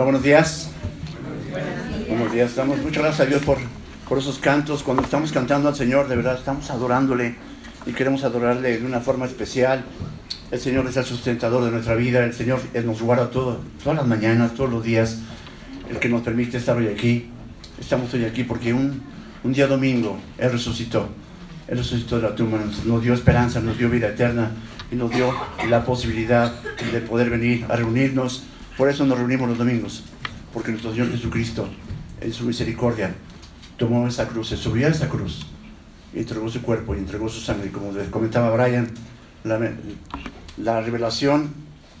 Bueno, buenos días. Buenos días. Damos muchas gracias a Dios por, por esos cantos. Cuando estamos cantando al Señor, de verdad, estamos adorándole y queremos adorarle de una forma especial. El Señor es el sustentador de nuestra vida. El Señor nos guarda todo, todas las mañanas, todos los días. El que nos permite estar hoy aquí. Estamos hoy aquí porque un, un día domingo Él resucitó. Él resucitó de la tumba, nos, nos dio esperanza, nos dio vida eterna y nos dio la posibilidad de poder venir a reunirnos. Por eso nos reunimos los domingos, porque nuestro Señor Jesucristo, en su misericordia, tomó esa cruz, se subió a esa cruz, y entregó su cuerpo y entregó su sangre. Y como les comentaba Brian, la, la revelación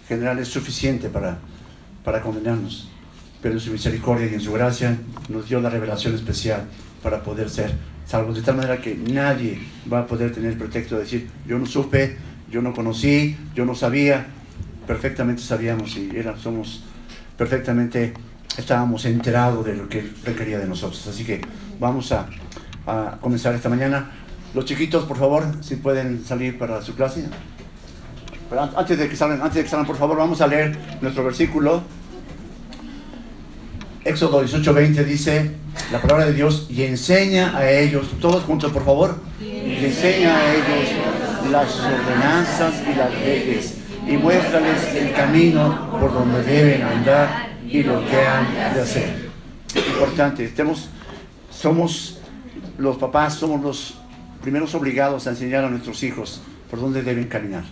general es suficiente para, para condenarnos, pero en su misericordia y en su gracia nos dio la revelación especial para poder ser salvos, de tal manera que nadie va a poder tener el pretexto de decir, yo no supe, yo no conocí, yo no sabía, perfectamente sabíamos y era, somos perfectamente, estábamos enterados de lo que requería de nosotros. Así que vamos a, comenzar esta mañana. Los chiquitos, por favor, si pueden salir para su clase. Antes de que salgan, antes de que salgan, por favor, vamos a leer nuestro versículo. Éxodo 18:20 dice la palabra de Dios y enseña a ellos, todos juntos por favor, y enseña a ellos las ordenanzas y las leyes y muéstrales el camino por donde deben andar y lo que han de hacer. Importante, estemos, somos los papás, somos los primeros obligados a enseñar a nuestros hijos por dónde deben caminar.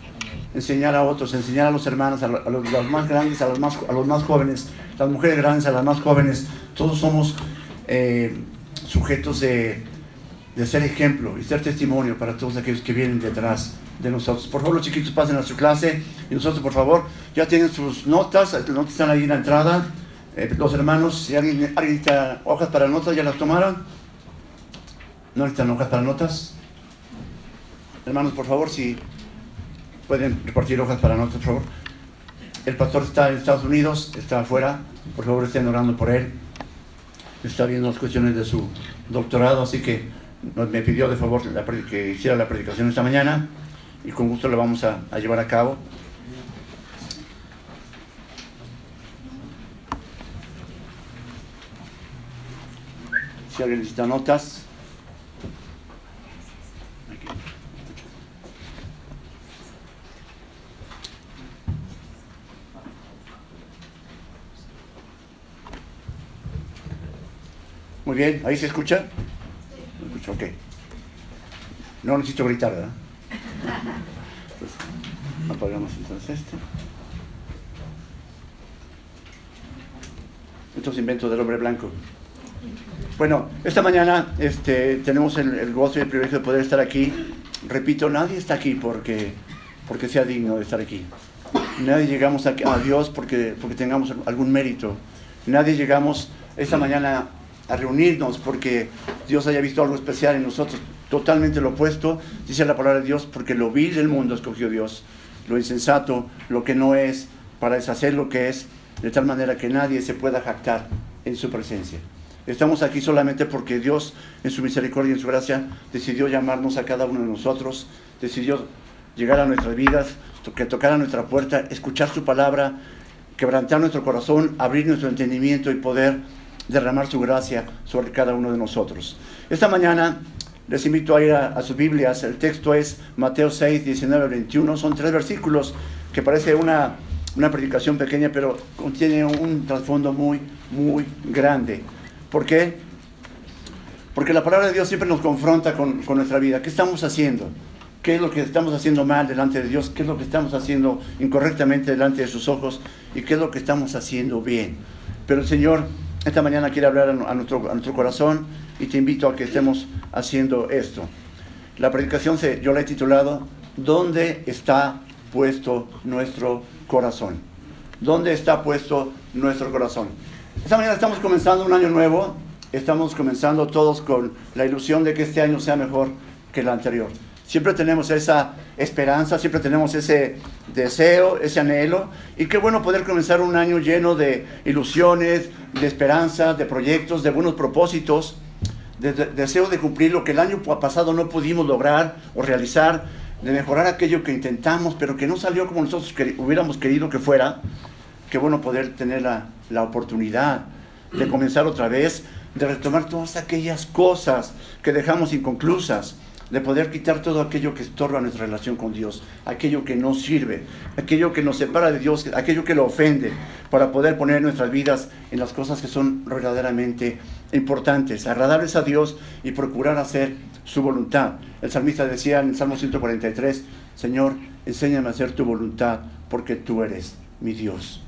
Enseñar a otros, enseñar a los hermanos, a, lo- a los, a los más grandes, a los más, a los más jóvenes, las mujeres grandes, a las más jóvenes. Todos somos eh, sujetos de, de ser ejemplo y ser testimonio para todos aquellos que vienen detrás de nosotros. Por favor, los chiquitos pasen a su clase y nosotros, por favor, ya tienen sus notas, las notas están ahí en la entrada. Eh, los hermanos, si alguien, alguien necesita hojas para notas, ¿ya las tomaron? ¿No necesitan hojas para notas? Hermanos, por favor, si pueden repartir hojas para notas, por favor. El pastor está en Estados Unidos, está afuera, por favor estén orando por él. Está viendo las cuestiones de su doctorado, así que me pidió de favor que hiciera la predicación esta mañana y con gusto la vamos a, a llevar a cabo. Si alguien necesita notas. Muy bien, ¿ahí se escucha? ¿Me escucha? Ok. No necesito gritar, ¿verdad? Pues, apagamos entonces este. Estos inventos del hombre blanco. Bueno, esta mañana este, tenemos el, el gozo y el privilegio de poder estar aquí. Repito, nadie está aquí porque, porque sea digno de estar aquí. Nadie llegamos a, a Dios porque, porque tengamos algún mérito. Nadie llegamos esta mañana a reunirnos porque Dios haya visto algo especial en nosotros. Totalmente lo opuesto, dice la palabra de Dios, porque lo vil del mundo escogió Dios, lo insensato, lo que no es, para deshacer lo que es, de tal manera que nadie se pueda jactar en su presencia. Estamos aquí solamente porque Dios, en su misericordia y en su gracia, decidió llamarnos a cada uno de nosotros, decidió llegar a nuestras vidas, que tocar a nuestra puerta, escuchar su palabra, quebrantar nuestro corazón, abrir nuestro entendimiento y poder derramar su gracia sobre cada uno de nosotros. Esta mañana les invito a ir a, a sus Biblias. El texto es Mateo 6, 19 al 21. Son tres versículos que parece una, una predicación pequeña, pero contiene un trasfondo muy, muy grande. ¿Por qué? Porque la palabra de Dios siempre nos confronta con, con nuestra vida. ¿Qué estamos haciendo? ¿Qué es lo que estamos haciendo mal delante de Dios? ¿Qué es lo que estamos haciendo incorrectamente delante de sus ojos? ¿Y qué es lo que estamos haciendo bien? Pero el Señor esta mañana quiere hablar a nuestro, a nuestro corazón y te invito a que estemos haciendo esto. La predicación se, yo la he titulado ¿Dónde está puesto nuestro corazón? ¿Dónde está puesto nuestro corazón? Esta mañana estamos comenzando un año nuevo, estamos comenzando todos con la ilusión de que este año sea mejor que el anterior. Siempre tenemos esa esperanza, siempre tenemos ese deseo, ese anhelo. Y qué bueno poder comenzar un año lleno de ilusiones, de esperanza, de proyectos, de buenos propósitos, de, de- deseo de cumplir lo que el año pasado no pudimos lograr o realizar, de mejorar aquello que intentamos, pero que no salió como nosotros hubiéramos querido que fuera. Qué bueno poder tener la, la oportunidad de comenzar otra vez, de retomar todas aquellas cosas que dejamos inconclusas, de poder quitar todo aquello que estorba nuestra relación con Dios, aquello que no sirve, aquello que nos separa de Dios, aquello que lo ofende, para poder poner nuestras vidas en las cosas que son verdaderamente importantes, agradables a Dios y procurar hacer su voluntad. El salmista decía en el Salmo 143, Señor, enséñame a hacer tu voluntad porque tú eres mi Dios.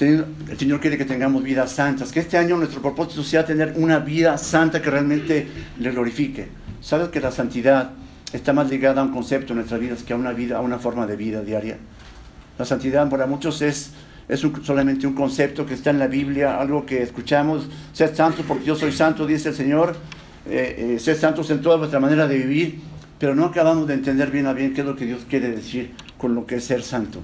El Señor quiere que tengamos vidas santas, que este año nuestro propósito sea tener una vida santa que realmente le glorifique. ¿Sabes que la santidad está más ligada a un concepto en nuestras vidas que a una vida, a una forma de vida diaria? La santidad para muchos es, es solamente un concepto que está en la Biblia, algo que escuchamos, sed santo porque yo soy santo, dice el Señor, eh, eh, sed santos en toda vuestra manera de vivir, pero no acabamos de entender bien a bien qué es lo que Dios quiere decir con lo que es ser santo.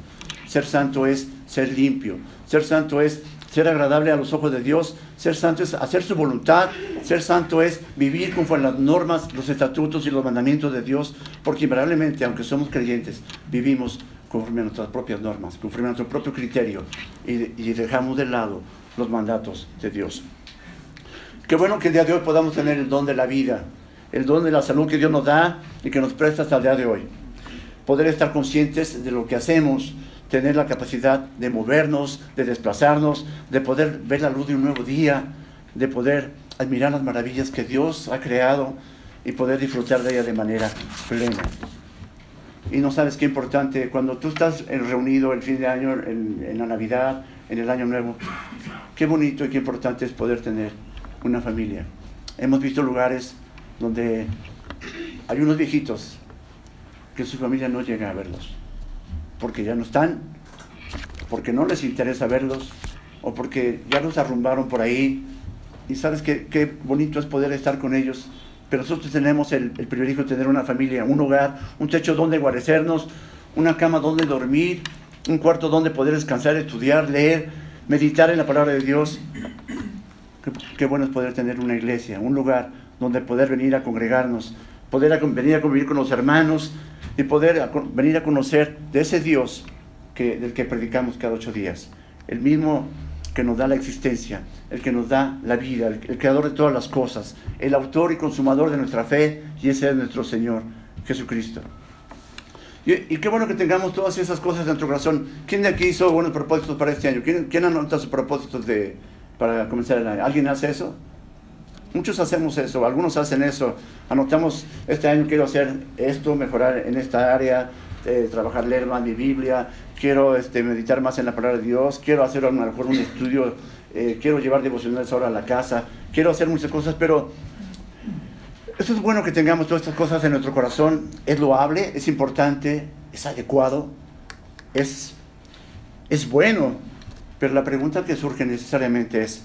Ser santo es ser limpio. Ser santo es ser agradable a los ojos de Dios. Ser santo es hacer su voluntad. Ser santo es vivir conforme a las normas, los estatutos y los mandamientos de Dios. Porque invariablemente, aunque somos creyentes, vivimos conforme a nuestras propias normas, conforme a nuestro propio criterio y, y dejamos de lado los mandatos de Dios. Qué bueno que el día de hoy podamos tener el don de la vida, el don de la salud que Dios nos da y que nos presta hasta el día de hoy. Poder estar conscientes de lo que hacemos, tener la capacidad de movernos, de desplazarnos, de poder ver la luz de un nuevo día, de poder admirar las maravillas que Dios ha creado y poder disfrutar de ella de manera plena. Y no sabes qué importante, cuando tú estás reunido el fin de año, en, en la Navidad, en el Año Nuevo, qué bonito y qué importante es poder tener una familia. Hemos visto lugares donde hay unos viejitos que su familia no llega a verlos porque ya no están, porque no les interesa verlos, o porque ya los arrumbaron por ahí. Y sabes qué, qué bonito es poder estar con ellos. Pero nosotros tenemos el, privilegio de tener una familia, un hogar, un techo donde guarecernos, una cama donde dormir, un cuarto donde poder descansar, estudiar, leer, meditar en la palabra de Dios. Qué, bueno es poder tener una iglesia, un lugar donde poder venir a congregarnos, poder venir a convivir con los hermanos, y poder venir a conocer de ese Dios que, del que predicamos cada ocho días. El mismo que nos da la existencia, el que nos da la vida, el, creador de todas las cosas, el autor y consumador de nuestra fe, y ese es nuestro Señor Jesucristo. Y, qué bueno que tengamos todas esas cosas en nuestro corazón. ¿Quién de aquí hizo buenos propósitos para este año? ¿Quién, quién anota sus propósitos de, para comenzar el año? ¿Alguien hace eso? Muchos hacemos eso, algunos hacen eso. Anotamos, este año quiero hacer esto, mejorar en esta área, eh, trabajar, leer más mi Biblia, quiero este, meditar más en la palabra de Dios, quiero hacer a lo mejor un estudio, eh, quiero llevar devocionales ahora a la casa, quiero hacer muchas cosas, pero eso es bueno que tengamos todas estas cosas en nuestro corazón, es loable, es importante, es adecuado, es, es bueno, pero la pregunta que surge necesariamente es,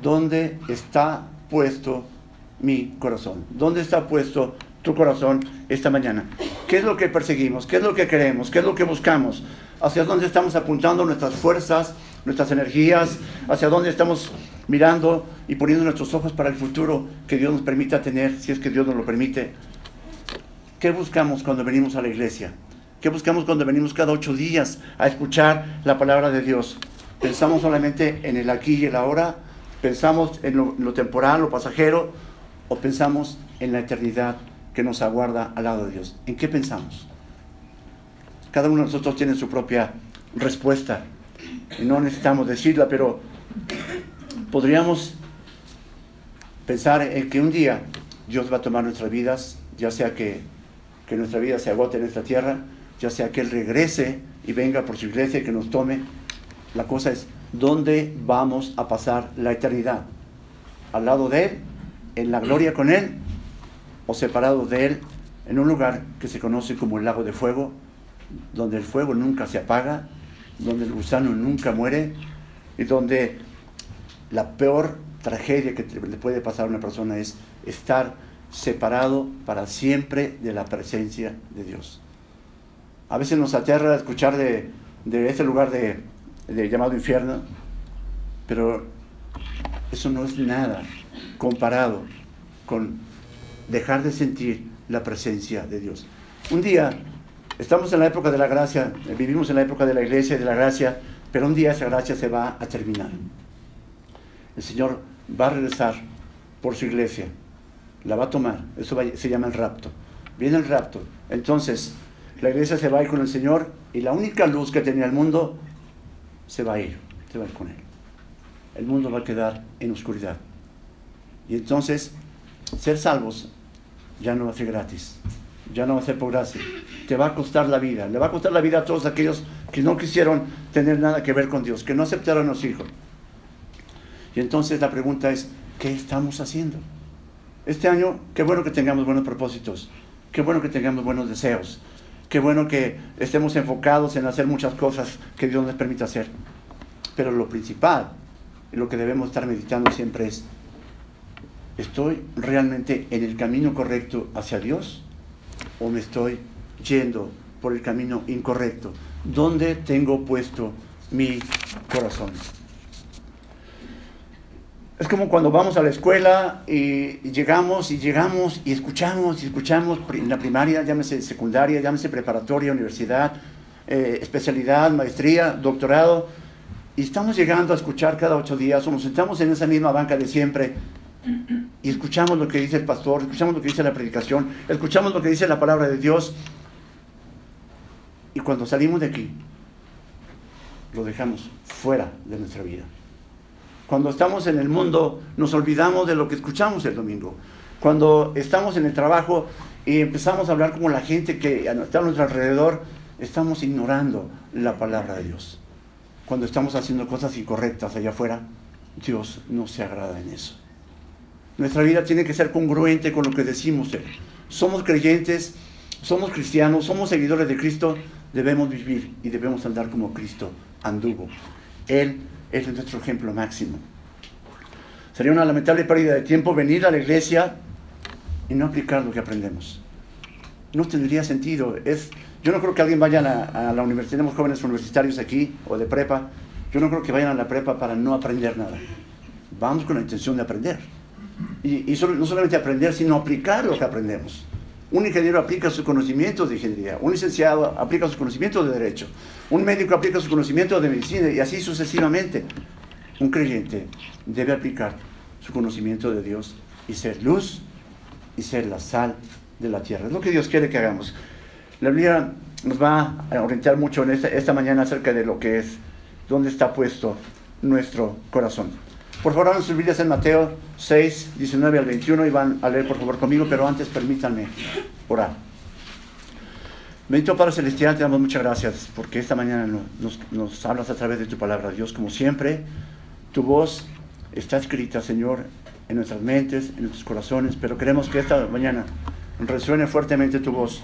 ¿dónde está puesto mi corazón? ¿Dónde está puesto tu corazón esta mañana? ¿Qué es lo que perseguimos? ¿Qué es lo que queremos? ¿Qué es lo que buscamos? ¿Hacia dónde estamos apuntando nuestras fuerzas, nuestras energías? ¿Hacia dónde estamos mirando y poniendo nuestros ojos para el futuro que Dios nos permita tener, si es que Dios nos lo permite? ¿Qué buscamos cuando venimos a la iglesia? ¿Qué buscamos cuando venimos cada ocho días a escuchar la palabra de Dios? ¿Pensamos solamente en el aquí y el ahora? ¿Pensamos en lo, temporal, lo pasajero, o pensamos en la eternidad que nos aguarda al lado de Dios? ¿En qué pensamos? Cada uno de nosotros tiene su propia respuesta y no necesitamos decirla, pero podríamos pensar en que un día Dios va a tomar nuestras vidas, ya sea que, que nuestra vida se agote en esta tierra, ya sea que Él regrese y venga por su iglesia y que nos tome. La cosa es, ¿dónde vamos a pasar la eternidad? ¿Al lado de Él? ¿En la gloria con Él? ¿O separado de Él en un lugar que se conoce como el lago de fuego, donde el fuego nunca se apaga, donde el gusano nunca muere y donde la peor tragedia que le puede pasar a una persona es estar separado para siempre de la presencia de Dios. A veces nos aterra escuchar de, de ese lugar de llamado infierno, pero eso no es nada comparado con dejar de sentir la presencia de Dios. Un día, estamos en la época de la gracia, vivimos en la época de la iglesia y de la gracia, Pero un día esa gracia se va a terminar. El Señor va a regresar por su iglesia, la va a tomar, eso se llama el rapto. Viene el rapto, entonces la iglesia se va a ir con el Señor y la única luz que tenía el mundo se va a ir, se va a ir con Él. El mundo va a quedar en oscuridad. Y entonces, ser salvos ya no va a ser gratis, ya no va a ser por gracia, te va a costar la vida, le va a costar la vida a todos aquellos que no quisieron tener nada que ver con Dios, que no aceptaron a los hijos. Y entonces la pregunta es, ¿qué estamos haciendo? Este año, qué bueno que tengamos buenos propósitos, qué bueno que tengamos buenos deseos, qué bueno que estemos enfocados en hacer muchas cosas que Dios nos permite hacer. Pero lo principal, lo que debemos estar meditando siempre es, ¿estoy realmente en el camino correcto hacia Dios? ¿O me estoy yendo por el camino incorrecto? ¿Dónde tengo puesto mi corazón? Es como cuando vamos a la escuela y llegamos y llegamos y escuchamos y escuchamos en la primaria, llámese secundaria, llámese preparatoria, universidad, eh, especialidad, maestría, doctorado, y estamos llegando a escuchar cada ocho días o nos sentamos en esa misma banca de siempre y escuchamos lo que dice el pastor, escuchamos lo que dice la predicación, escuchamos lo que dice la palabra de Dios y cuando salimos de aquí lo dejamos fuera de nuestra vida. Cuando estamos en el mundo nos olvidamos de lo que escuchamos el domingo. Cuando estamos en el trabajo y empezamos a hablar como la gente que está a nuestro alrededor, estamos ignorando la palabra de Dios. Cuando estamos haciendo cosas incorrectas allá afuera, Dios no se agrada en eso. Nuestra vida tiene que ser congruente con lo que decimos Somos creyentes, somos cristianos, somos seguidores de Cristo, debemos vivir y debemos andar como Cristo anduvo. Él es nuestro ejemplo máximo. Sería una lamentable pérdida de tiempo venir a la iglesia y no aplicar lo que aprendemos. No tendría sentido. Yo no creo que alguien vaya a, la universidad, tenemos jóvenes universitarios aquí o de prepa, yo no creo que vayan a la prepa para no aprender nada. Vamos con la intención de aprender. Y, no solamente aprender, sino aplicar lo que aprendemos. Un ingeniero aplica sus conocimientos de ingeniería, un licenciado aplica sus conocimientos de derecho, un médico aplica sus conocimientos de medicina y así sucesivamente. Un creyente debe aplicar su conocimiento de Dios y ser luz y ser la sal de la tierra. Es lo que Dios quiere que hagamos. La Biblia nos va a orientar mucho esta mañana acerca de lo que es, dónde está puesto nuestro corazón. Por favor, abran sus Biblias en Mateo 6, 19 al 21 y van a leer por favor conmigo, pero antes permítanme orar. Bendito Padre Celestial, te damos muchas gracias porque esta mañana nos, nos hablas a través de tu palabra, Dios, como siempre. Tu voz está escrita, Señor, en nuestras mentes, en nuestros corazones, pero queremos que esta mañana resuene fuertemente tu voz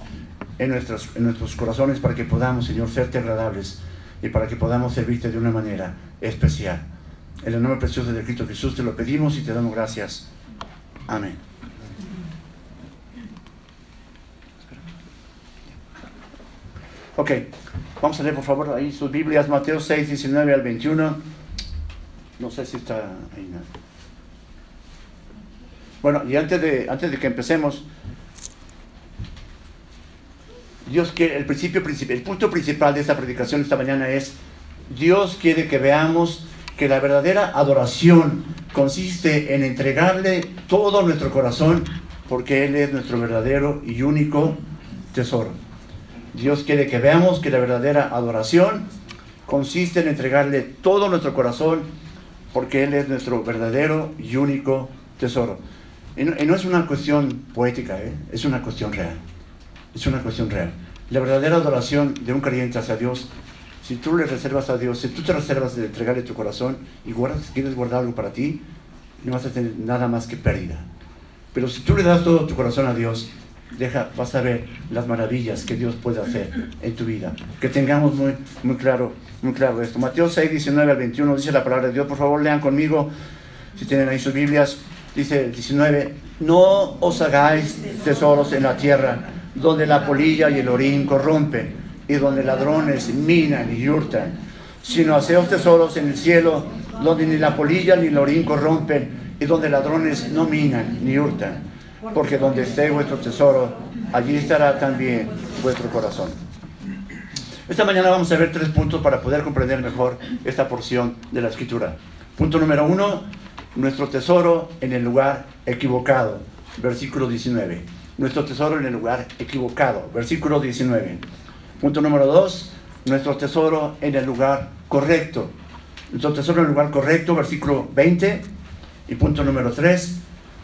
en, en nuestros corazones para que podamos, Señor, serte agradables y para que podamos servirte de una manera especial. En el nombre precioso de Cristo Jesús te lo pedimos y te damos gracias. Amén. Ok, vamos a leer por favor ahí sus Biblias, Mateo 6, 19 al 21. No sé si está ahí. Bueno, y antes de, antes de que empecemos, Dios quiere, el principio, el punto principal de esta predicación esta mañana es, Dios quiere que veamos que la verdadera adoración consiste en entregarle todo nuestro corazón porque Él es nuestro verdadero y único tesoro. Dios quiere que veamos que la verdadera adoración consiste en entregarle todo nuestro corazón porque Él es nuestro verdadero y único tesoro. Y no, es una cuestión poética, ¿eh? es una cuestión real. Es una cuestión real. La verdadera adoración de un creyente hacia Dios si tú le reservas a Dios, si tú te reservas de entregarle tu corazón y guardas, quieres guardar algo para ti, no vas a tener nada más que pérdida. Pero si tú le das todo tu corazón a Dios, deja, vas a ver las maravillas que Dios puede hacer en tu vida. Que tengamos muy, muy, claro, muy claro esto. Mateo 6, 19 al 21 dice la palabra de Dios. Por favor, lean conmigo, si tienen ahí sus Biblias. Dice 19, no os hagáis tesoros en la tierra, donde la polilla y el orín corrompen y donde ladrones minan y hurtan, sino haceos tesoros en el cielo, donde ni la polilla ni el orín corrompen, y donde ladrones no minan ni hurtan, porque donde esté vuestro tesoro, allí estará también vuestro corazón. Esta mañana vamos a ver tres puntos para poder comprender mejor esta porción de la escritura. Punto número uno, nuestro tesoro en el lugar equivocado, versículo 19. Nuestro tesoro en el lugar equivocado, versículo 19. Punto número dos, nuestro tesoro en el lugar correcto. Nuestro tesoro en el lugar correcto, versículo 20. Y punto número tres,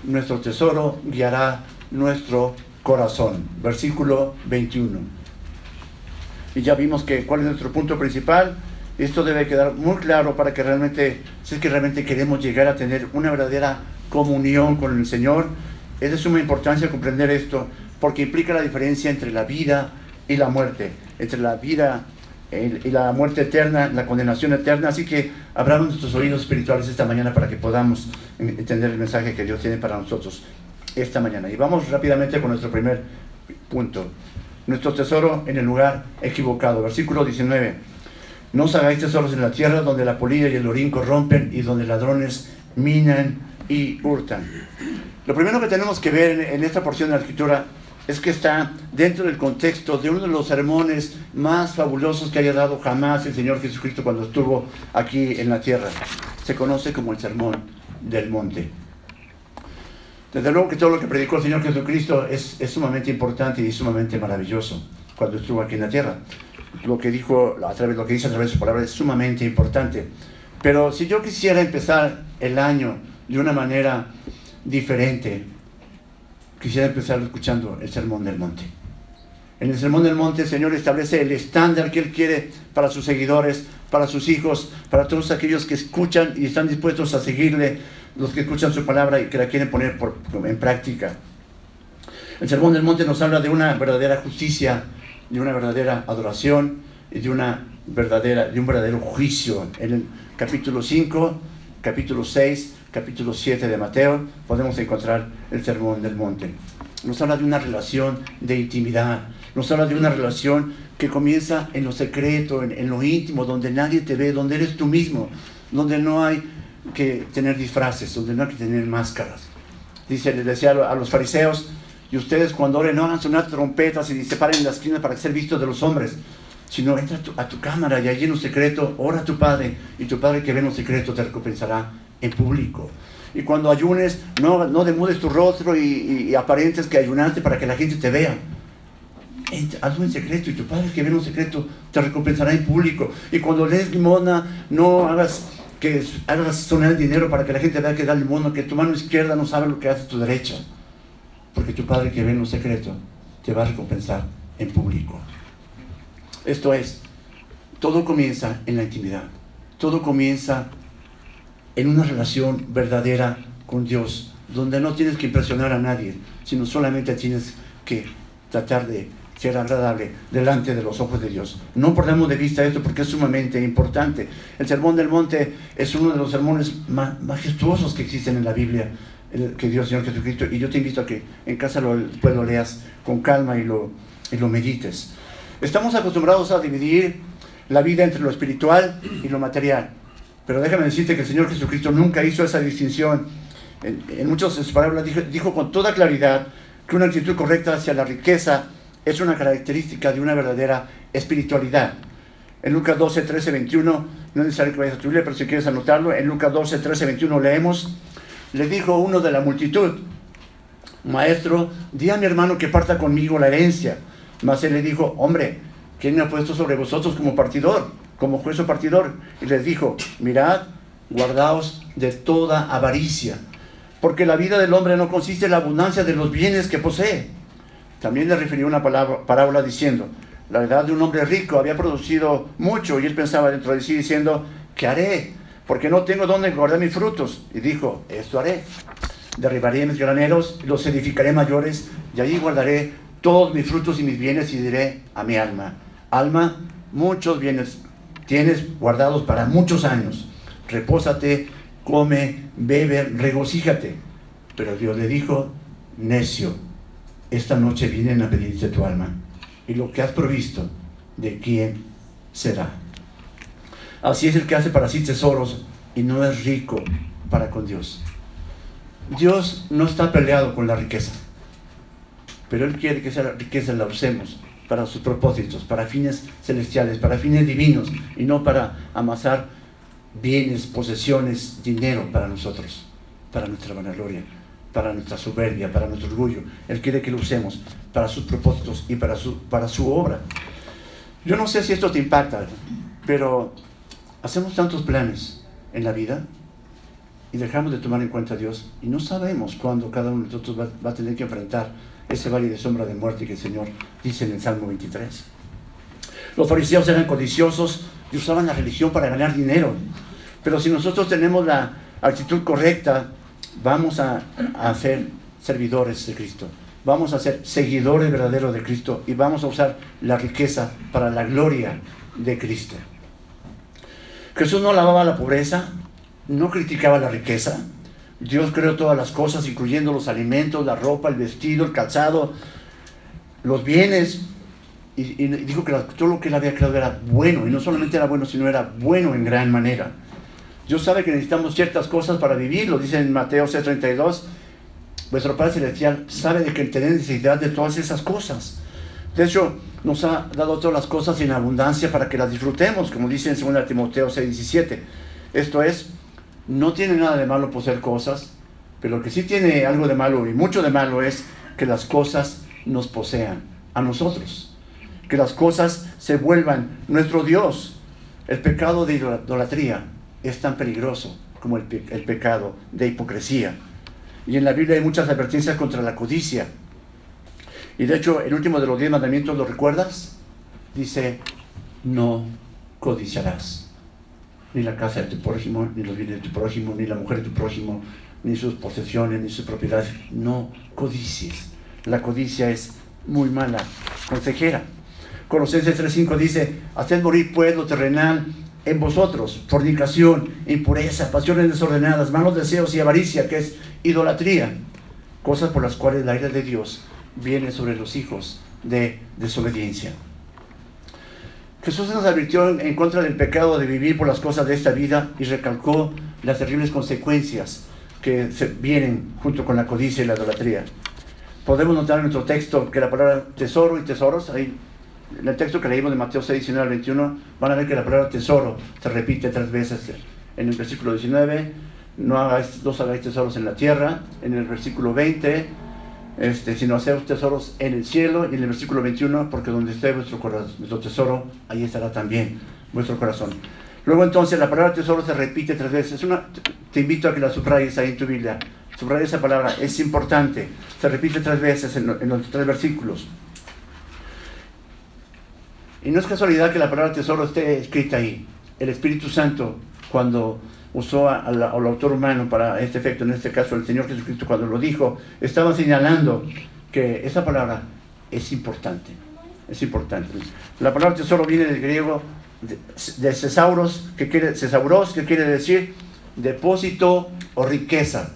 nuestro tesoro guiará nuestro corazón, versículo 21. Y ya vimos que cuál es nuestro punto principal. Esto debe quedar muy claro para que realmente, si es que realmente queremos llegar a tener una verdadera comunión con el Señor, es de suma importancia comprender esto, porque implica la diferencia entre la vida y la muerte, entre la vida y la muerte eterna, la condenación eterna. Así que abramos nuestros oídos espirituales esta mañana para que podamos entender el mensaje que Dios tiene para nosotros esta mañana. Y vamos rápidamente con nuestro primer punto. Nuestro tesoro en el lugar equivocado. Versículo 19. No os hagáis tesoros en la tierra donde la polilla y el orín corrompen y donde ladrones minan y hurtan. Lo primero que tenemos que ver en esta porción de la escritura es que está dentro del contexto de uno de los sermones más fabulosos que haya dado jamás el Señor Jesucristo cuando estuvo aquí en la tierra. Se conoce como el sermón del monte. Desde luego que todo lo que predicó el Señor Jesucristo es, sumamente importante y sumamente maravilloso cuando estuvo aquí en la tierra. Lo que dijo a través, lo que dice a través de su palabra es sumamente importante. Pero si yo quisiera empezar el año de una manera diferente, quisiera empezar escuchando el Sermón del Monte. En el Sermón del Monte el Señor establece el estándar que Él quiere para sus seguidores, para sus hijos, para todos aquellos que escuchan y están dispuestos a seguirle los que escuchan su palabra y que la quieren poner en práctica. El Sermón del Monte nos habla de una verdadera justicia, de una verdadera adoración y de, una verdadera, de un verdadero juicio. En el capítulo 5, capítulo 6, capítulo 7 de Mateo podemos encontrar el Sermón del Monte. Nos habla de una relación de intimidad, nos habla de una relación que comienza en lo secreto, en, en lo íntimo, donde nadie te ve, donde eres tú mismo, donde no hay que tener disfraces, donde no hay que tener máscaras. Dice, le decía a los fariseos, y ustedes cuando oren no hagan sonar trompetas y se paren en la esquina para ser vistos de los hombres, sino entra a tu, cámara y allí en un secreto, ora a tu Padre, y tu Padre que ve en un secreto te recompensará en público. Y cuando ayunes, no, no demudes tu rostro y, y, aparentes que ayunaste para que la gente te vea. hazlo en secreto y tu Padre que ve en secreto te recompensará en público. Y cuando lees limona, no hagas que hagas sonar el dinero para que la gente vea que da limón, que tu mano izquierda no sabe lo que hace tu derecha. Porque tu Padre que ve en secreto te va a recompensar en público. Esto es, todo comienza en la intimidad. Todo comienza en una relación verdadera con Dios, donde no tienes que impresionar a nadie, sino solamente tienes que tratar de ser agradable delante de los ojos de Dios. No perdamos de vista esto porque es sumamente importante. El Sermón del Monte es uno de los sermones más majestuosos que existen en la Biblia, que Dios Señor Jesucristo, y yo te invito a que en casa lo, después lo leas con calma y lo, y lo medites. Estamos acostumbrados a dividir la vida entre lo espiritual y lo material, pero déjame decirte que el Señor Jesucristo nunca hizo esa distinción. En, muchas de sus palabras dijo, dijo con toda claridad que una actitud correcta hacia la riqueza es una característica de una verdadera espiritualidad. En Lucas 12, 13, 21, no es necesario que vayas a tu Biblia, pero si quieres anotarlo, en Lucas 12, 13, 21 leemos, le dijo uno de la multitud, maestro, di a mi hermano que parta conmigo la herencia. Mas él le dijo, hombre, ¿quién me ha puesto sobre vosotros como partidor, como juez o partidor? Y les dijo, mirad, guardaos de toda avaricia, porque la vida del hombre no consiste en la abundancia de los bienes que posee también le refirió una palabra, parábola diciendo, la edad de un hombre rico había producido mucho y él pensaba dentro de sí diciendo, ¿qué haré? Porque no tengo dónde guardar mis frutos. Y dijo, esto haré. Derribaré mis graneros, los edificaré mayores y allí guardaré todos mis frutos y mis bienes y diré a mi alma, alma, muchos bienes tienes guardados para muchos años. Repósate, come, bebe, regocíjate. Pero Dios le dijo, necio esta noche vienen a pedirte tu alma. Y lo que has provisto, ¿de quién será? Así es el que hace para sí tesoros y no es rico para con Dios. Dios no está peleado con la riqueza, pero Él quiere que esa riqueza la usemos para sus propósitos, para fines celestiales, para fines divinos y no para amasar bienes, posesiones, dinero para nosotros, para nuestra vanagloria, para nuestra soberbia, para nuestro orgullo. Él quiere que lo usemos para sus propósitos y para su, para su obra. Yo no sé si esto te impacta, pero hacemos tantos planes en la vida y dejamos de tomar en cuenta a Dios y no sabemos cuándo cada uno de nosotros va, va a tener que enfrentar ese valle de sombra de muerte que el Señor dice en el Salmo 23. Los fariseos eran codiciosos y usaban la religión para ganar dinero. Pero si nosotros tenemos la actitud correcta, vamos a, a ser servidores de Cristo. Vamos a ser seguidores verdaderos de Cristo y vamos a usar la riqueza para la gloria de Cristo. Jesús no lavaba la pobreza, no criticaba la riqueza, Dios creó todas las cosas, incluyendo los alimentos, la ropa, el vestido, el calzado, los bienes. Y, dijo que todo lo que él había creado era bueno. Y no solamente era bueno, sino era bueno en gran manera. Dios sabe que necesitamos ciertas cosas para vivir, lo dice en Mateo 6:32. Vuestro Padre Celestial sabe de que tenemos necesidad de todas esas cosas. De hecho, nos ha dado todas las cosas en abundancia para que las disfrutemos, como dice en 2 Timoteo 6:17. Esto es, no tiene nada de malo poseer cosas, pero lo que sí tiene algo de malo y mucho de malo es que las cosas nos posean a nosotros, que las cosas se vuelvan nuestro Dios. El pecado de idolatría es tan peligroso como el, el pecado de hipocresía. Y en la Biblia hay muchas advertencias contra la codicia. Y de hecho, el último de los diez mandamientos, ¿lo recuerdas? Dice, no codiciarás ni la casa de tu prójimo, ni los bienes de tu prójimo, ni la mujer de tu prójimo, ni sus posesiones, ni sus propiedades. No codicies. La codicia es muy mala consejera. Colosenses 3.5 dice, haced morir pues lo terrenal en vosotros, fornicación, impureza, pasiones desordenadas, malos deseos y avaricia, que es idolatría, cosas por las cuales la ira de Dios viene sobre los hijos de desobediencia. Jesús nos advirtió en contra del pecado de vivir por las cosas de esta vida y recalcó las terribles consecuencias que vienen junto con la codicia y la idolatría. Podemos notar en nuestro texto que la palabra tesoro y tesoros, ahí, en el texto que leímos de Mateo 6, 19 al 21, van a ver que la palabra tesoro se repite tres veces en el versículo 19, no hagáis, dos hagáis tesoros en la tierra, en el versículo 20, este, sino hacer tesoros en el cielo, y en el versículo 21, porque donde esté vuestro, corazón, tesoro, ahí estará también vuestro corazón. Luego entonces la palabra tesoro se repite tres veces. Te invito a que la subrayes ahí en tu Biblia. Subraya esa palabra, es importante. Se repite tres veces en, en los tres versículos. Y no es casualidad que la palabra tesoro esté escrita ahí. El Espíritu Santo, cuando usó al, autor humano para este efecto, en este caso el Señor Jesucristo cuando lo dijo, estaba señalando que esa palabra es importante, es importante. La palabra tesoro viene del griego de, cesauros, que quiere, cesauros, que quiere decir depósito o riqueza,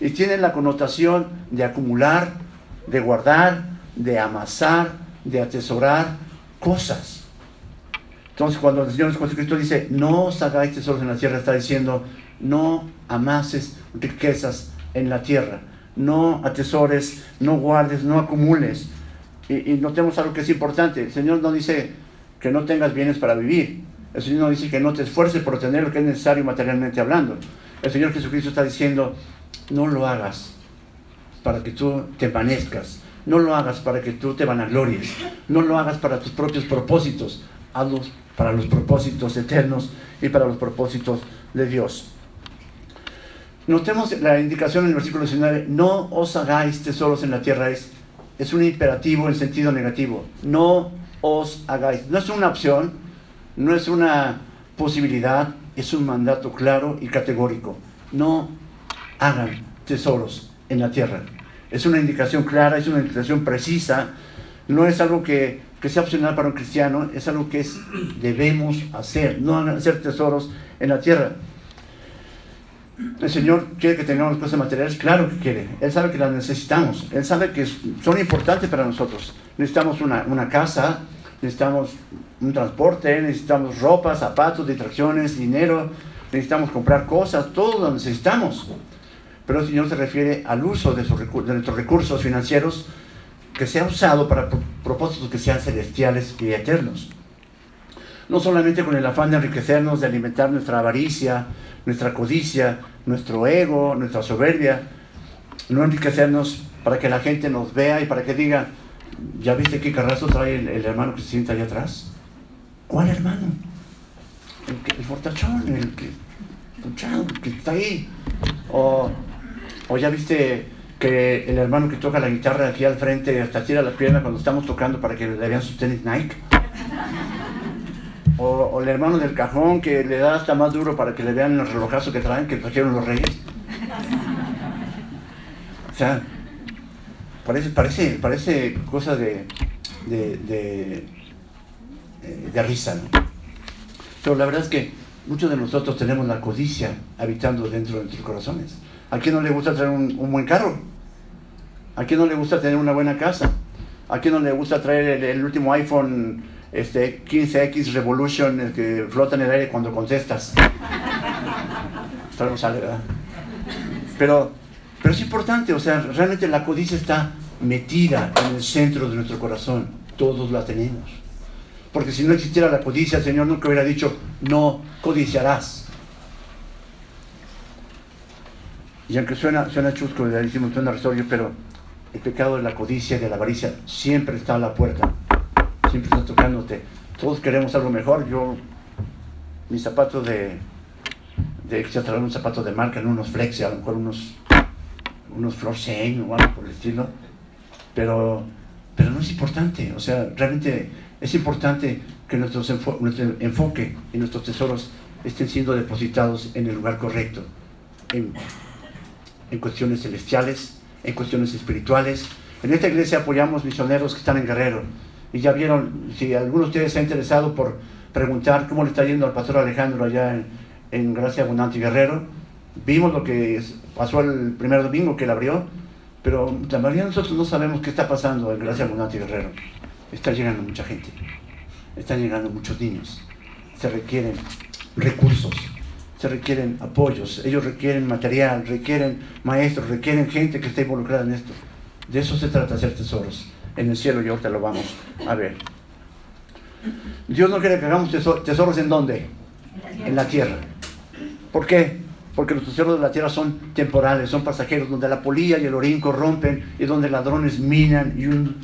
y tiene la connotación de acumular, de guardar, de amasar, de atesorar cosas. Entonces, cuando el Señor Jesucristo dice, no os hagáis tesoros en la tierra, está diciendo, no amases riquezas en la tierra, no atesores, no guardes, no acumules. Y, notemos algo que es importante, el Señor no dice que no tengas bienes para vivir, el Señor no dice que no te esfuerces por tener lo que es necesario materialmente hablando. El Señor Jesucristo está diciendo, no lo hagas para que tú te envanezcas, no lo hagas para que tú te vanaglories, no lo hagas para tus propios propósitos, para los propósitos eternos y para los propósitos de Dios. Notemos la indicación en el versículo 19, no os hagáis tesoros en la tierra, es, es un imperativo en sentido negativo, no os hagáis, no es una opción, no es una posibilidad, es un mandato claro y categórico, no hagan tesoros en la tierra. Es una indicación clara, es una indicación precisa, no es algo que que sea opcional para un cristiano, es algo que es, debemos hacer, no hacer tesoros en la tierra. El Señor quiere que tengamos cosas materiales, claro que quiere. Él sabe que las necesitamos, Él sabe que son importantes para nosotros. Necesitamos una, una casa, necesitamos un transporte, necesitamos ropa, zapatos, distracciones, dinero, necesitamos comprar cosas, todo lo necesitamos. Pero el Señor se refiere al uso de, de nuestros recursos financieros que sea usado para propósitos que sean celestiales y eternos. No solamente con el afán de enriquecernos, de alimentar nuestra avaricia, nuestra codicia, nuestro ego, nuestra soberbia, no enriquecernos para que la gente nos vea y para que diga, ¿ya viste qué carrazo trae el, hermano que se sienta allá atrás? ¿Cuál hermano? El, fortachón, el que, que está ahí. O, o ya viste que el hermano que toca la guitarra aquí al frente hasta tira la pierna cuando estamos tocando para que le vean sus tenis Nike. O, el hermano del cajón que le da hasta más duro para que le vean el relojazo que traen, que trajeron los reyes. O sea, parece, parece, parece cosa de, de, de, eh, risa. Pero la verdad es que muchos de nosotros tenemos la codicia habitando dentro de nuestros corazones. ¿A quién no le gusta traer un, buen carro? ¿A quién no le gusta tener una buena casa? ¿A quién no le gusta traer el, último iPhone este, 15X Revolution, el que flota en el aire cuando contestas? No sale, ¿verdad? Pero, pero es importante, o sea, realmente la codicia está metida en el centro de nuestro corazón. Todos la tenemos. Porque si no existiera la codicia, el Señor nunca hubiera dicho, no codiciarás. Y aunque suena, suena chusco, le decimos suena resolver, pero el pecado de la codicia, de la avaricia, siempre está a la puerta. Siempre está tocándote. Todos queremos algo mejor. Yo, mis zapatos de, de traer un zapato de marca, en unos Flex, a lo mejor unos, unos o algo por el estilo. Pero, pero no es importante. O sea, realmente es importante que nuestro enfoque y nuestros tesoros estén siendo depositados en el lugar correcto. En, en cuestiones celestiales, en cuestiones espirituales. En esta iglesia apoyamos misioneros que están en Guerrero. Y ya vieron, si alguno de ustedes ha interesado por preguntar cómo le está yendo al pastor Alejandro allá en, Gracia Abundante Guerrero, vimos lo que pasó el primer domingo que él abrió, pero la mayoría de nosotros no sabemos qué está pasando en Gracia Abundante Guerrero. Está llegando mucha gente, están llegando muchos niños, se requieren recursos, se requieren apoyos, ellos requieren material, requieren maestros, requieren gente que esté involucrada en esto. De eso se trata hacer tesoros en el cielo y ahorita lo vamos a ver. Dios no quiere que hagamos tesoros en dónde? En la tierra. ¿Por qué? Porque los tesoros de la tierra son temporales, son pasajeros, donde la polilla y el orín corrompen y donde ladrones minan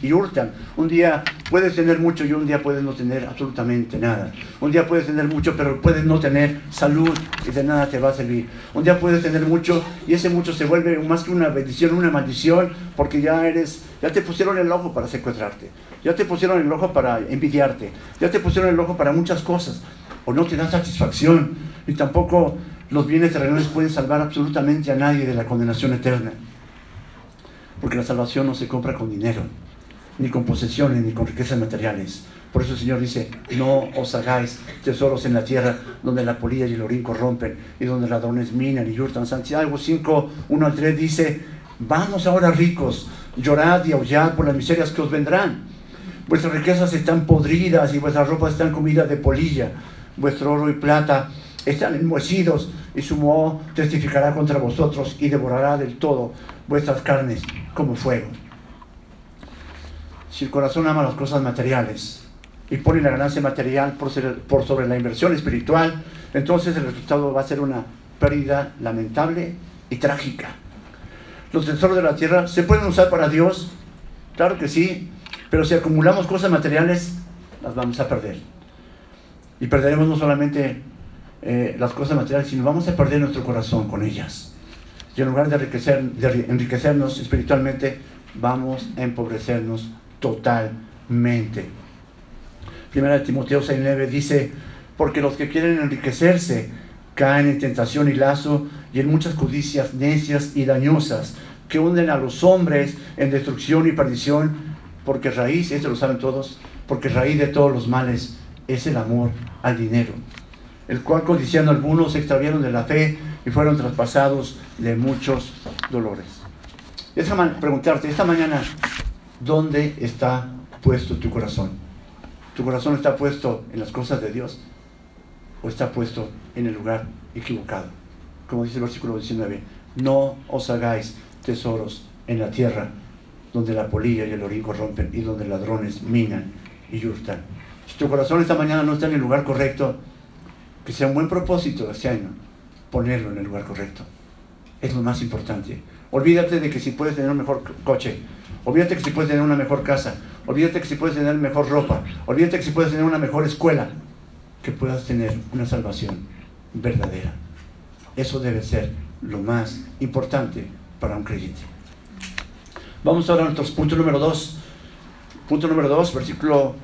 y, hurtan. Un día puedes tener mucho y un día puedes no tener absolutamente nada. Un día puedes tener mucho, pero puedes no tener salud y de nada te va a servir. Un día puedes tener mucho y ese mucho se vuelve más que una bendición, una maldición, porque ya eres, ya te pusieron el ojo para secuestrarte, ya te pusieron el ojo para envidiarte, ya te pusieron el ojo para muchas cosas, o no te dan satisfacción y tampoco los bienes terrenales pueden salvar absolutamente a nadie de la condenación eterna. Porque la salvación no se compra con dinero, ni con posesiones, ni con riquezas materiales. Por eso el Señor dice, no os hagáis tesoros en la tierra donde la polilla y el orín corrompen y donde ladrones minan y hurtan. Santiago 5, 1 al 3 dice, vamos ahora ricos, llorad y aullad por las miserias que os vendrán. Vuestras riquezas están podridas y vuestras ropas están comidas de polilla. Vuestro oro y plata están enmohecidos y su moho testificará contra vosotros y devorará del todo vuestras carnes como fuego. Si el corazón ama las cosas materiales y pone la ganancia material por, por sobre la inversión espiritual, entonces el resultado va a ser una pérdida lamentable y trágica. Los tesoros de la tierra se pueden usar para Dios, claro que sí, pero si acumulamos cosas materiales, las vamos a perder. Y perderemos no solamente eh, las cosas materiales, sino vamos a perder nuestro corazón con ellas. Y en lugar de, de enriquecernos espiritualmente, vamos a empobrecernos totalmente. Primera de Timoteo 6.9 dice, porque los que quieren enriquecerse caen en tentación y lazo y en muchas codicias necias y dañosas que hunden a los hombres en destrucción y perdición, porque raíz, esto lo saben todos, porque raíz de todos los males es el amor al dinero el cual codiciando algunos se extraviaron de la fe y fueron traspasados de muchos dolores. Déjame preguntarte, esta mañana, ¿dónde está puesto tu corazón? ¿Tu corazón está puesto en las cosas de Dios o está puesto en el lugar equivocado? Como dice el versículo 19, no os hagáis tesoros en la tierra, donde la polilla y el orín corrompen y donde ladrones minan y hurtan. Si tu corazón esta mañana no está en el lugar correcto, que sea un buen propósito este año ponerlo en el lugar correcto. Es lo más importante. Olvídate de que si puedes tener un mejor coche, olvídate que si puedes tener una mejor casa, olvídate que si puedes tener mejor ropa, olvídate que si puedes tener una mejor escuela, que puedas tener una salvación verdadera. Eso debe ser lo más importante para un creyente. Vamos ahora a nuestro punto número 2. Punto número 2, versículo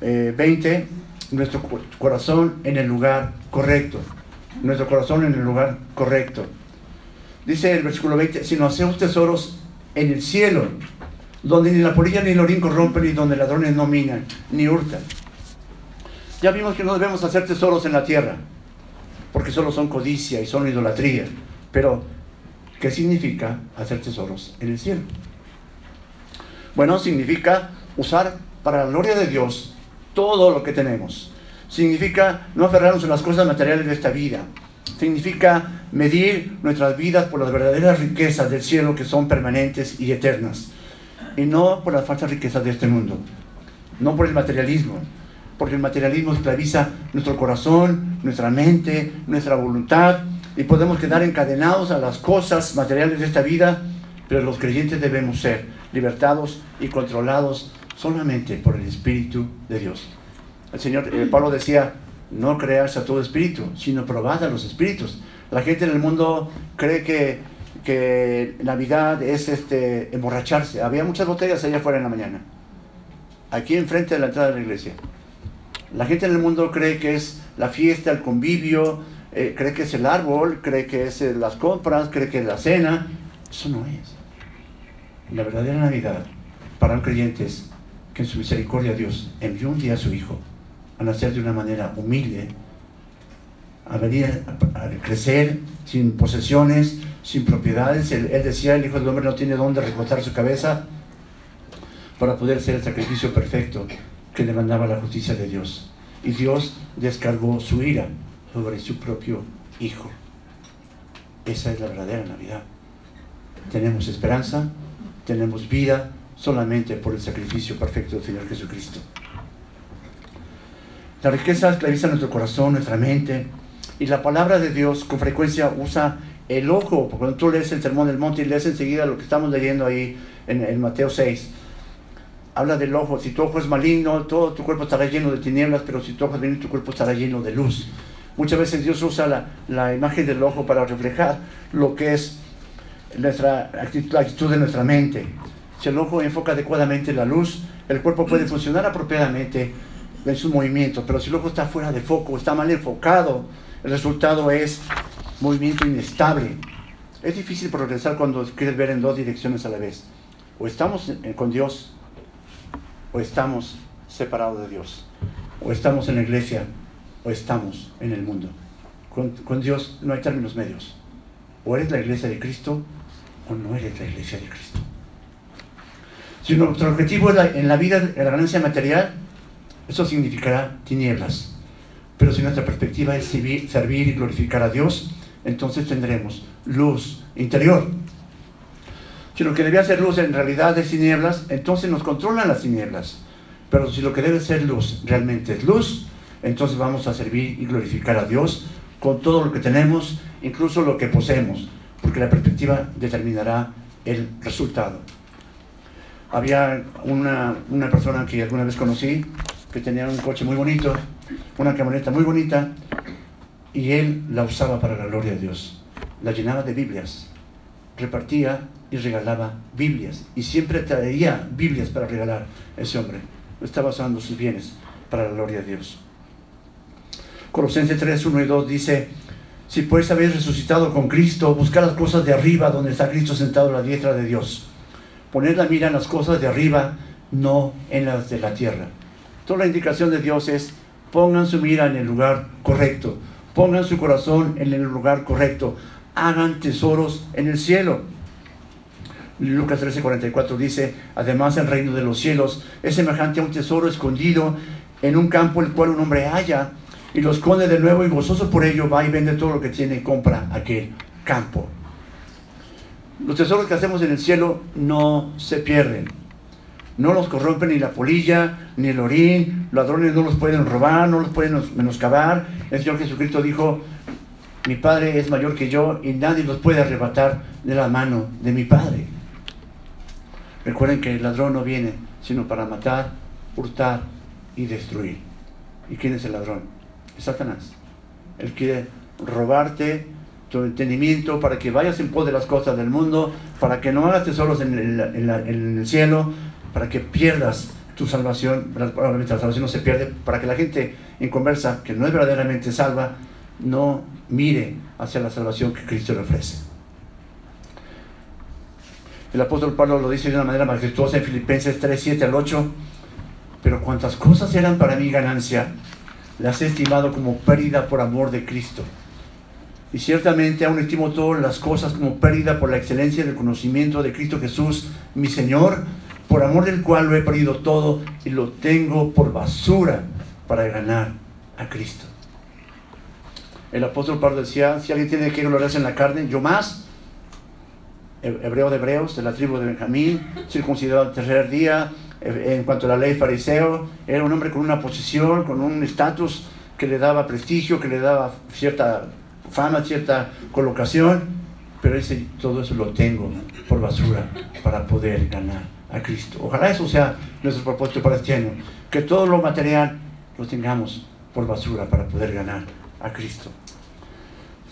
20. Nuestro corazón en el lugar correcto. Nuestro corazón en el lugar correcto. Dice el versículo 20, si no hacemos tesoros en el cielo, donde ni la polilla ni el orín corrompen, y donde ladrones no minan, ni hurtan. Ya vimos que no debemos hacer tesoros en la tierra, porque solo son codicia y son idolatría. Pero, ¿qué significa hacer tesoros en el cielo? Bueno, significa usar para la gloria de Dios todo lo que tenemos. Significa no aferrarnos a las cosas materiales de esta vida. Significa medir nuestras vidas por las verdaderas riquezas del cielo que son permanentes y eternas. Y no por las falsas riquezas de este mundo. No por el materialismo. Porque el materialismo esclaviza nuestro corazón, nuestra mente, nuestra voluntad. Y podemos quedar encadenados a las cosas materiales de esta vida. Pero los creyentes debemos ser libertados y controlados solamente por el Espíritu de Dios. El Señor, eh, Pablo decía, no creas a todo espíritu, sino probad a los espíritus. La gente en el mundo cree que, que Navidad es este, emborracharse. Había muchas botellas allá afuera en la mañana, aquí enfrente de la entrada de la iglesia. La gente en el mundo cree que es la fiesta, el convivio, eh, cree que es el árbol, cree que es eh, las compras, cree que es la cena. Eso no es. La verdadera Navidad para un creyente es en su misericordia Dios envió un día a su Hijo a nacer de una manera humilde, a venir a, crecer sin posesiones, sin propiedades. Él, decía, el Hijo del Hombre no tiene dónde recostar su cabeza para poder ser el sacrificio perfecto que demandaba la justicia de Dios. Y Dios descargó su ira sobre su propio Hijo. Esa es la verdadera Navidad. Tenemos esperanza, tenemos vida, solamente por el sacrificio perfecto del Señor Jesucristo. La riqueza esclaviza nuestro corazón, nuestra mente, y la palabra de Dios con frecuencia usa el ojo. Cuando tú lees el Sermón del Monte y lees enseguida lo que estamos leyendo ahí en, Mateo 6, habla del ojo. Si tu ojo es maligno, todo tu cuerpo estará lleno de tinieblas, pero si tu ojo es maligno, tu cuerpo estará lleno de luz. Muchas veces Dios usa la, la imagen del ojo para reflejar lo que es nuestra la actitud de nuestra mente. Si el ojo enfoca adecuadamente la luz, el cuerpo puede funcionar apropiadamente en sus movimientos, pero si el ojo está fuera de foco, está mal enfocado, el resultado es movimiento inestable. Es difícil progresar cuando quieres ver en dos direcciones a la vez. O estamos con Dios, o estamos separados de Dios. O estamos en la iglesia, o estamos en el mundo. Con, con Dios no hay términos medios. O eres la iglesia de Cristo, o no eres la iglesia de Cristo. Si nuestro objetivo es en la vida la ganancia material, eso significará tinieblas. Pero si nuestra perspectiva es servir, y glorificar a Dios, entonces tendremos luz interior. Si lo que debía ser luz en realidad es tinieblas, entonces nos controlan las tinieblas. Pero si lo que debe ser luz realmente es luz, entonces vamos a servir y glorificar a Dios con todo lo que tenemos, incluso lo que poseemos, porque la perspectiva determinará el resultado había una, una, persona que alguna vez conocí que tenía un coche muy bonito, una camioneta muy bonita, y él la usaba para la gloria de Dios. La llenaba de Biblias, repartía y regalaba Biblias, y siempre traía Biblias para regalar ese hombre. Estaba usando sus bienes para la gloria de Dios. Colosenses 3, 1 y 2 dice, si pues habéis resucitado con Cristo, buscad las cosas de arriba donde está Cristo sentado a la diestra de Dios poner la mira en las cosas de arriba, no en las de la tierra. Toda la indicación de Dios es, pongan su mira en el lugar correcto, pongan su corazón en el lugar correcto, hagan tesoros en el cielo. Lucas 13:44 dice, además el reino de los cielos es semejante a un tesoro escondido en un campo el cual un hombre halla y lo esconde de nuevo y gozoso por ello va y vende todo lo que tiene y compra aquel campo. Los tesoros que hacemos en el cielo no se pierden. No los corrompen ni la polilla, ni el orín. Ladrones no los pueden robar, no los pueden menoscabar. El Señor Jesucristo dijo, mi Padre es mayor que yo y nadie los puede arrebatar de la mano de mi Padre. Recuerden que el ladrón no viene sino para matar, hurtar y destruir. ¿Y quién es el ladrón? Satanás. Él quiere robarte tu entendimiento para que vayas en pos de las cosas del mundo, para que no hagas tesoros en el, cielo, para que pierdas tu salvación. Probablemente la salvación no se pierde, para que la gente en conversa, que no es verdaderamente salva, no mire hacia la salvación que Cristo le ofrece. El apóstol Pablo lo dice de una manera majestuosa en Filipenses 3, 7 al 8. Pero cuantas cosas eran para mí ganancia, las he estimado como pérdida por amor de Cristo. Y ciertamente aún estimo todas las cosas como pérdida por la excelencia del conocimiento de Cristo Jesús, mi Señor, por amor del cual lo he perdido todo y lo tengo por basura para ganar a Cristo. El apóstol Pablo decía, si alguien tiene que gloriarse en la carne, yo más, hebreo de hebreos, de la tribu de Benjamín, circuncidado al tercer día, eh, en cuanto a la ley fariseo, era un hombre con una posición, con un estatus que le daba prestigio, que le daba cierta fama, cierta colocación, pero ese, todo eso lo tengo por basura para poder ganar a Cristo. Ojalá eso sea nuestro propósito para este año, que todo lo material lo tengamos por basura para poder ganar a Cristo.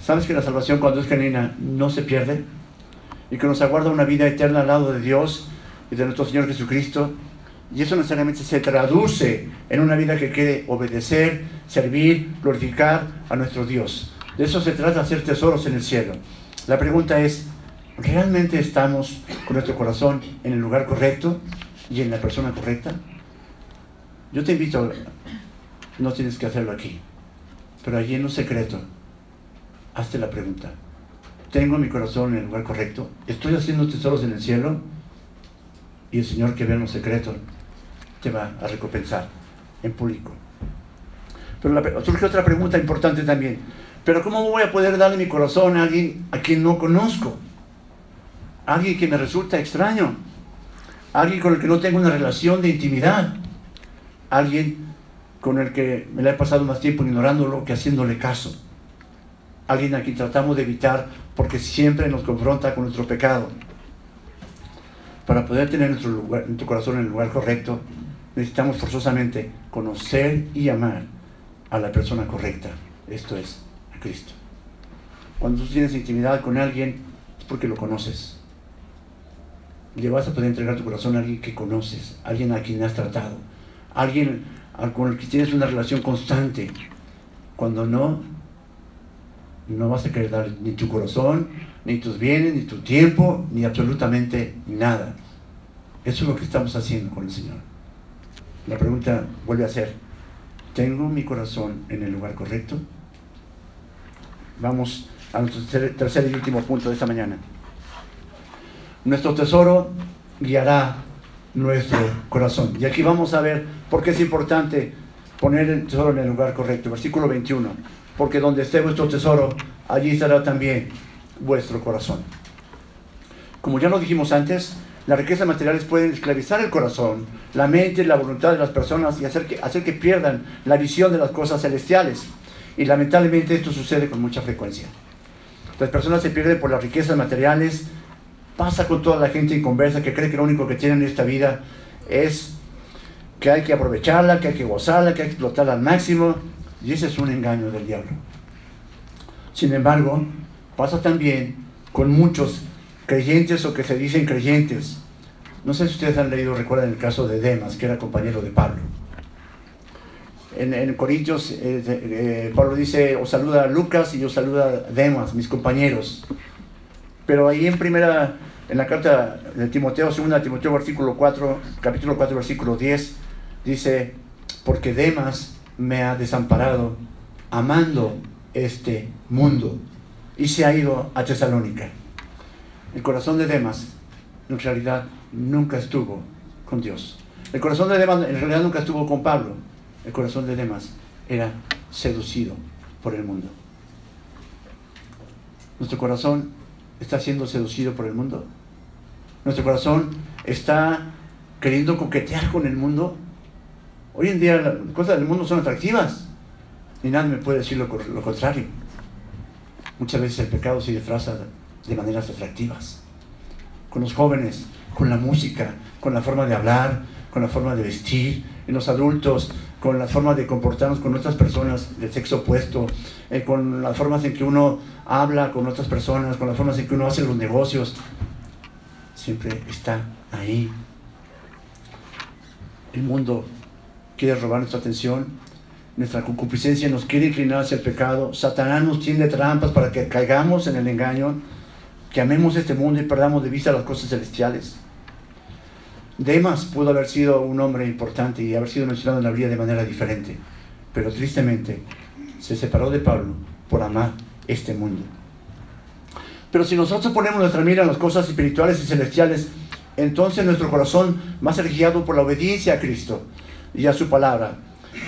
¿Sabes que la salvación cuando es genuina no se pierde? Y que nos aguarda una vida eterna al lado de Dios y de nuestro Señor Jesucristo. Y eso necesariamente se traduce en una vida que quiere obedecer, servir, glorificar a nuestro Dios. De eso se trata, hacer tesoros en el cielo. La pregunta es, ¿realmente estamos con nuestro corazón en el lugar correcto y en la persona correcta? Yo te invito, no tienes que hacerlo aquí, pero allí en un secreto, hazte la pregunta. ¿Tengo mi corazón en el lugar correcto? ¿Estoy haciendo tesoros en el cielo? Y el Señor que ve en los secretos te va a recompensar en público. Pero surge otra pregunta importante también. Pero ¿cómo voy a poder darle mi corazón a alguien a quien no conozco? alguien que me resulta extraño. alguien con el que no tengo una relación de intimidad. Alguien con el que me la he pasado más tiempo ignorándolo que haciéndole caso. Alguien a quien tratamos de evitar porque siempre nos confronta con nuestro pecado. Para poder tener nuestro, nuestro corazón en el lugar correcto, necesitamos forzosamente conocer y amar a la persona correcta. Esto es, Cristo. Cuando tú tienes intimidad con alguien, es porque lo conoces. Le vas a poder entregar tu corazón a alguien que conoces, alguien a quien has tratado, alguien con el que tienes una relación constante. Cuando no, no vas a querer dar ni tu corazón, ni tus bienes, ni tu tiempo, ni absolutamente nada. Eso es lo que estamos haciendo con el Señor. La pregunta vuelve a ser, ¿tengo mi corazón en el lugar correcto? Vamos a nuestro tercer y último punto de esta mañana. Nuestro tesoro guiará nuestro corazón. Y aquí vamos a ver por qué es importante poner el tesoro en el lugar correcto. Versículo 21. Porque donde esté vuestro tesoro, allí estará también vuestro corazón. Como ya lo dijimos antes, las riquezas materiales pueden esclavizar el corazón, la mente, la voluntad de las personas y hacer que, hacer que pierdan la visión de las cosas celestiales. Y lamentablemente esto sucede con mucha frecuencia. Las personas se pierden por las riquezas materiales. Pasa con toda la gente en conversa que cree que lo único que tienen en esta vida es que hay que aprovecharla, que hay que gozarla, que hay que explotarla al máximo. Y ese es un engaño del diablo. Sin embargo, pasa también con muchos creyentes o que se dicen creyentes. No sé si ustedes han leído, recuerdan el caso de Demas, que era compañero de Pablo. En, Corintios, eh, eh, Pablo dice, os saluda a Lucas y os saluda a Demas, mis compañeros. Pero ahí en primera, en la carta de Timoteo, segunda Timoteo, versículo 4, capítulo 4, versículo 10, dice, porque Demas me ha desamparado amando este mundo y se ha ido a Tesalónica. El corazón de Demas en realidad nunca estuvo con Dios. El corazón de Demas en realidad nunca estuvo con Pablo. El corazón de Demas era seducido por el mundo. Nuestro corazón está siendo seducido por el mundo. Nuestro corazón está queriendo coquetear con el mundo. Hoy en día las cosas del mundo son atractivas y nadie me puede decir lo, lo contrario. Muchas veces el pecado se disfraza de maneras atractivas. Con los jóvenes, con la música, con la forma de hablar, con la forma de vestir, en los adultos, con la forma de comportarnos con otras personas del sexo opuesto, eh, con las formas en que uno habla con otras personas, con las formas en que uno hace los negocios. Siempre está ahí. El mundo quiere robar nuestra atención, nuestra concupiscencia nos quiere inclinar hacia el pecado, Satanás nos tiende trampas para que caigamos en el engaño, que amemos este mundo y perdamos de vista las cosas celestiales. Demas pudo haber sido un hombre importante y haber sido mencionado en la Biblia de manera diferente, pero tristemente se separó de Pablo por amar este mundo. Pero si nosotros ponemos nuestra mira en las cosas espirituales y celestiales, entonces nuestro corazón va a ser guiado por la obediencia a Cristo y a su palabra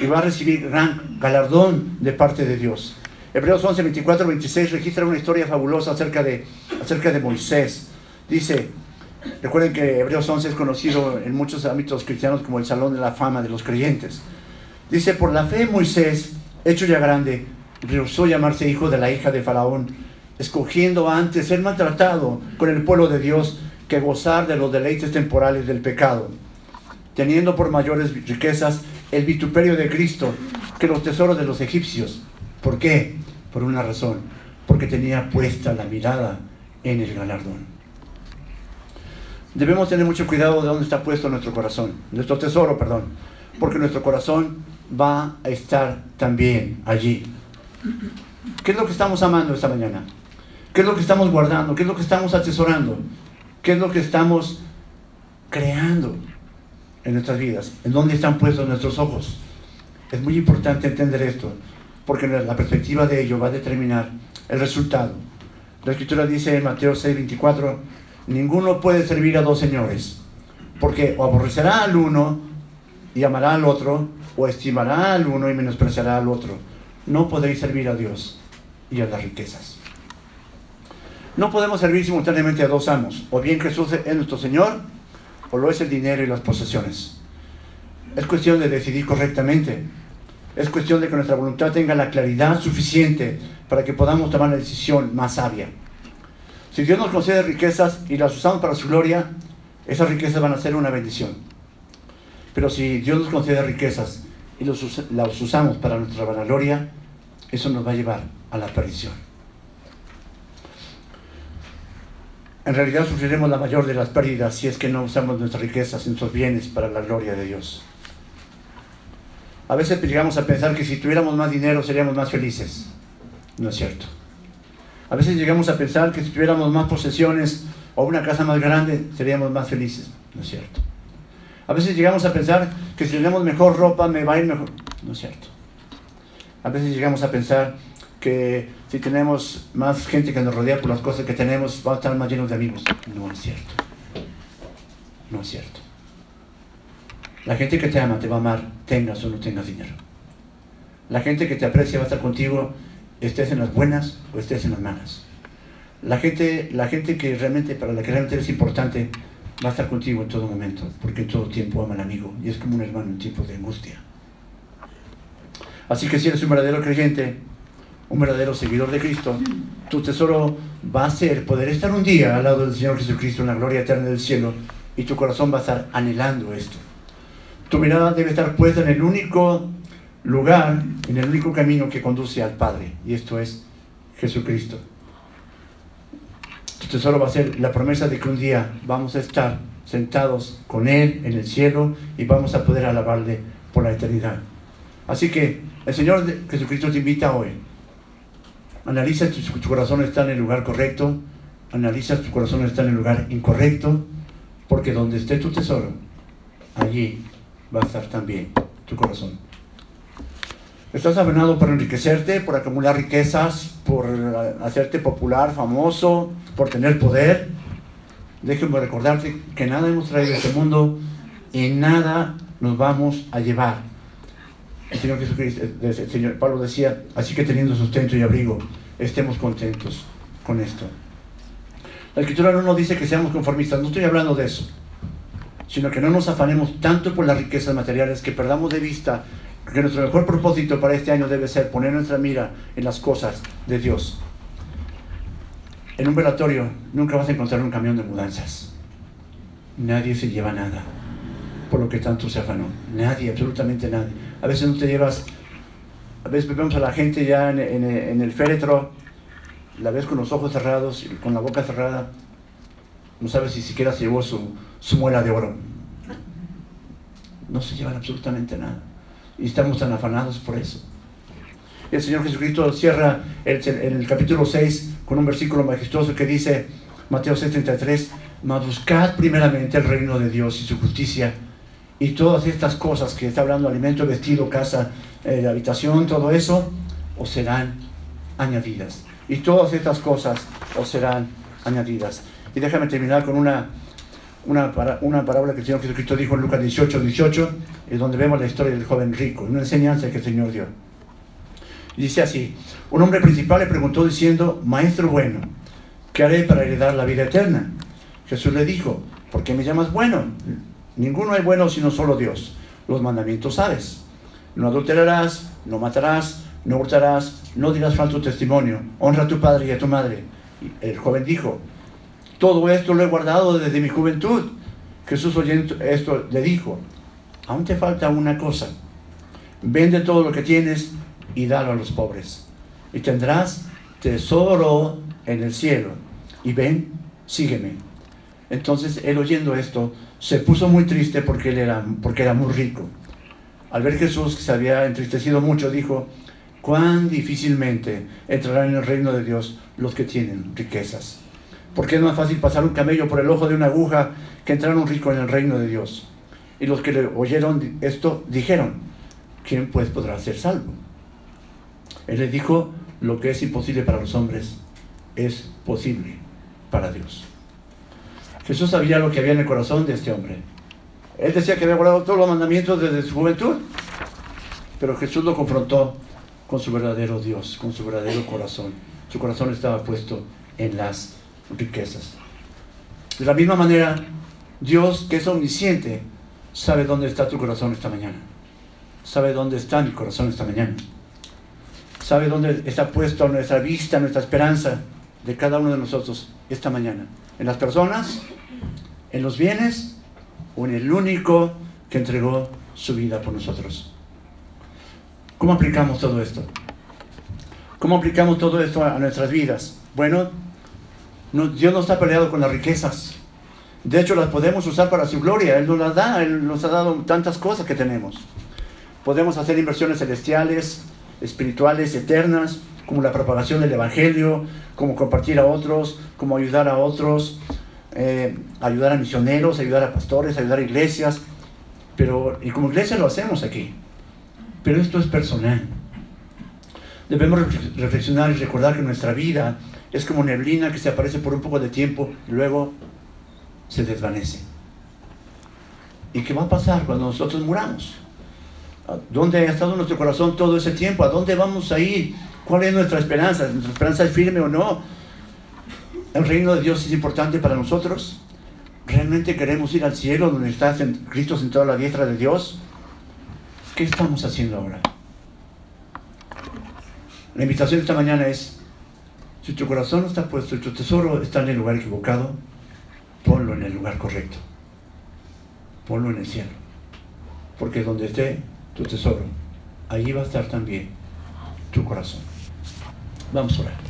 y va a recibir gran galardón de parte de Dios. Hebreos 11, 24, 26 registra una historia fabulosa acerca de, acerca de Moisés. Dice, Recuerden que Hebreos 11 es conocido en muchos ámbitos cristianos como el salón de la fama de los creyentes. Dice, por la fe Moisés, hecho ya grande, rehusó llamarse hijo de la hija de Faraón, escogiendo antes ser maltratado con el pueblo de Dios que gozar de los deleites temporales del pecado, teniendo por mayores riquezas el vituperio de Cristo que los tesoros de los egipcios. ¿Por qué? Por una razón, porque tenía puesta la mirada en el galardón. Debemos tener mucho cuidado de dónde está puesto nuestro corazón, nuestro tesoro, perdón, porque nuestro corazón va a estar también allí. ¿Qué es lo que estamos amando esta mañana? ¿Qué es lo que estamos guardando? ¿Qué es lo que estamos atesorando? ¿Qué es lo que estamos creando en nuestras vidas? ¿En dónde están puestos nuestros ojos? Es muy importante entender esto, porque la perspectiva de ello va a determinar el resultado. La escritura dice en Mateo 6, 24, ninguno puede servir a dos señores, porque o aborrecerá al uno y amará al otro, o estimará al uno y menospreciará al otro. No podéis servir a Dios y a las riquezas. No podemos servir simultáneamente a dos amos, o bien Jesús es nuestro Señor, o lo es el dinero y las posesiones. Es cuestión de decidir correctamente. Es cuestión de que nuestra voluntad tenga la claridad suficiente para que podamos tomar la decisión más sabia. Si Dios nos concede riquezas y las usamos para su gloria, esas riquezas van a ser una bendición. Pero si Dios nos concede riquezas y las usamos para nuestra vanagloria, eso nos va a llevar a la perdición. En realidad sufriremos la mayor de las pérdidas si es que no usamos nuestras riquezas, nuestros bienes para la gloria de Dios. A veces llegamos a pensar que si tuviéramos más dinero seríamos más felices. No es cierto. A veces llegamos a pensar que si tuviéramos más posesiones o una casa más grande, seríamos más felices. No es cierto. A veces llegamos a pensar que si tenemos mejor ropa, me va a ir mejor. No es cierto. A veces llegamos a pensar que si tenemos más gente que nos rodea por las cosas que tenemos, vamos a estar más llenos de amigos. No es cierto. No es cierto. La gente que te ama te va a amar, tengas o no tengas dinero. La gente que te aprecia va a estar contigo estés en las buenas o estés en las malas. La gente, la gente que realmente, para la que realmente eres importante, va a estar contigo en todo momento, porque en todo tiempo ama al amigo y es como un hermano en tiempos de angustia. Así que si eres un verdadero creyente, un verdadero seguidor de Cristo, tu tesoro va a ser poder estar un día al lado del Señor Jesucristo en la gloria eterna del cielo y tu corazón va a estar anhelando esto. Tu mirada debe estar puesta en el único lugar en el único camino que conduce al Padre, y esto es Jesucristo. Tu tesoro va a ser la promesa de que un día vamos a estar sentados con Él en el cielo y vamos a poder alabarle por la eternidad. Así que el Señor Jesucristo te invita hoy. Analiza si tu, tu corazón está en el lugar correcto, analiza si tu corazón está en el lugar incorrecto, porque donde esté tu tesoro, allí va a estar también tu corazón. Estás afanado por enriquecerte, por acumular riquezas, por hacerte popular, famoso, por tener poder. Déjenme recordarte que nada hemos traído a este mundo y nada nos vamos a llevar. El Señor Jesucristo, el Señor Pablo decía, así que teniendo sustento y abrigo, estemos contentos con esto. La escritura no nos dice que seamos conformistas, no estoy hablando de eso, sino que no nos afanemos tanto por las riquezas materiales que perdamos de vista que nuestro mejor propósito para este año debe ser poner nuestra mira en las cosas de Dios. En un velatorio nunca vas a encontrar un camión de mudanzas. Nadie se lleva nada por lo que tanto se afanó. Nadie, absolutamente nadie. A veces no te llevas, a veces vemos a la gente ya en, el féretro la ves con los ojos cerrados, con la boca cerrada, no sabes si siquiera se llevó su, su muela de oro. No se llevan absolutamente nada. Y estamos tan afanados por eso. El Señor Jesucristo cierra el, el capítulo 6 con un versículo majestuoso que dice, Mateo 6:33, mas buscad primeramente el reino de Dios y su justicia, y todas estas cosas que está hablando, alimento, vestido, casa, eh, habitación, todo eso, os serán añadidas y todas estas cosas os serán añadidas. Y déjame terminar con una, una, una parábola que el Señor Jesucristo dijo en Lucas 18, 18, es donde vemos la historia del joven rico, una enseñanza que el Señor dio. Dice así, un hombre principal le preguntó diciendo, Maestro bueno, ¿qué haré para heredar la vida eterna? Jesús le dijo, ¿por qué me llamas bueno? Ninguno hay bueno sino solo Dios. Los mandamientos sabes. No adulterarás, no matarás, no hurtarás, no dirás falso testimonio, honra a tu padre y a tu madre. el joven dijo, todo esto lo he guardado desde mi juventud. Jesús oyendo esto le dijo, aún te falta una cosa, vende todo lo que tienes y dalo a los pobres, y tendrás tesoro en el cielo. Y ven, sígueme. Entonces él oyendo esto, se puso muy triste porque era, porque era muy rico. Al ver Jesús que se había entristecido mucho, dijo, cuán difícilmente entrarán en el reino de Dios los que tienen riquezas. Porque es más fácil pasar un camello por el ojo de una aguja que entrar un rico en el reino de Dios. Y los que le oyeron esto dijeron, ¿quién pues podrá ser salvo? Él les dijo, lo que es imposible para los hombres es posible para Dios. Jesús sabía lo que había en el corazón de este hombre. Él decía que había guardado todos los mandamientos desde su juventud, pero Jesús lo confrontó con su verdadero Dios, con su verdadero corazón. Su corazón estaba puesto en las riquezas. De la misma manera, Dios, que es omnisciente, sabe dónde está tu corazón esta mañana. Sabe dónde está mi corazón esta mañana. Sabe dónde está puesto nuestra vista, nuestra esperanza de cada uno de nosotros esta mañana. En las personas, en los bienes o en el único que entregó su vida por nosotros. ¿Cómo aplicamos todo esto? ¿Cómo aplicamos todo esto a nuestras vidas? Bueno, Dios no está peleado con las riquezas. De hecho, las podemos usar para su gloria. Él nos las da, Él nos ha dado tantas cosas que tenemos. Podemos hacer inversiones celestiales, espirituales, eternas, como la propagación del Evangelio, como compartir a otros, como ayudar a otros, eh, ayudar a misioneros, ayudar a pastores, ayudar a iglesias. Pero, y como iglesia lo hacemos aquí. Pero esto es personal. Debemos reflexionar y recordar que nuestra vida es como neblina que se aparece por un poco de tiempo y luego se desvanece. ¿Y qué va a pasar cuando nosotros muramos? ¿Dónde ha estado nuestro corazón todo ese tiempo? ¿A dónde vamos a ir? ¿Cuál es nuestra esperanza? ¿Nuestra esperanza es firme o no? ¿El reino de Dios es importante para nosotros? ¿Realmente queremos ir al cielo donde está Cristo sentado a la diestra de Dios? ¿Qué estamos haciendo ahora? La invitación de esta mañana es, si tu corazón está puesto y tu tesoro está en el lugar equivocado, ponlo en el lugar correcto. Ponlo en el cielo. Porque donde esté tu tesoro, allí va a estar también tu corazón. Vamos a orar.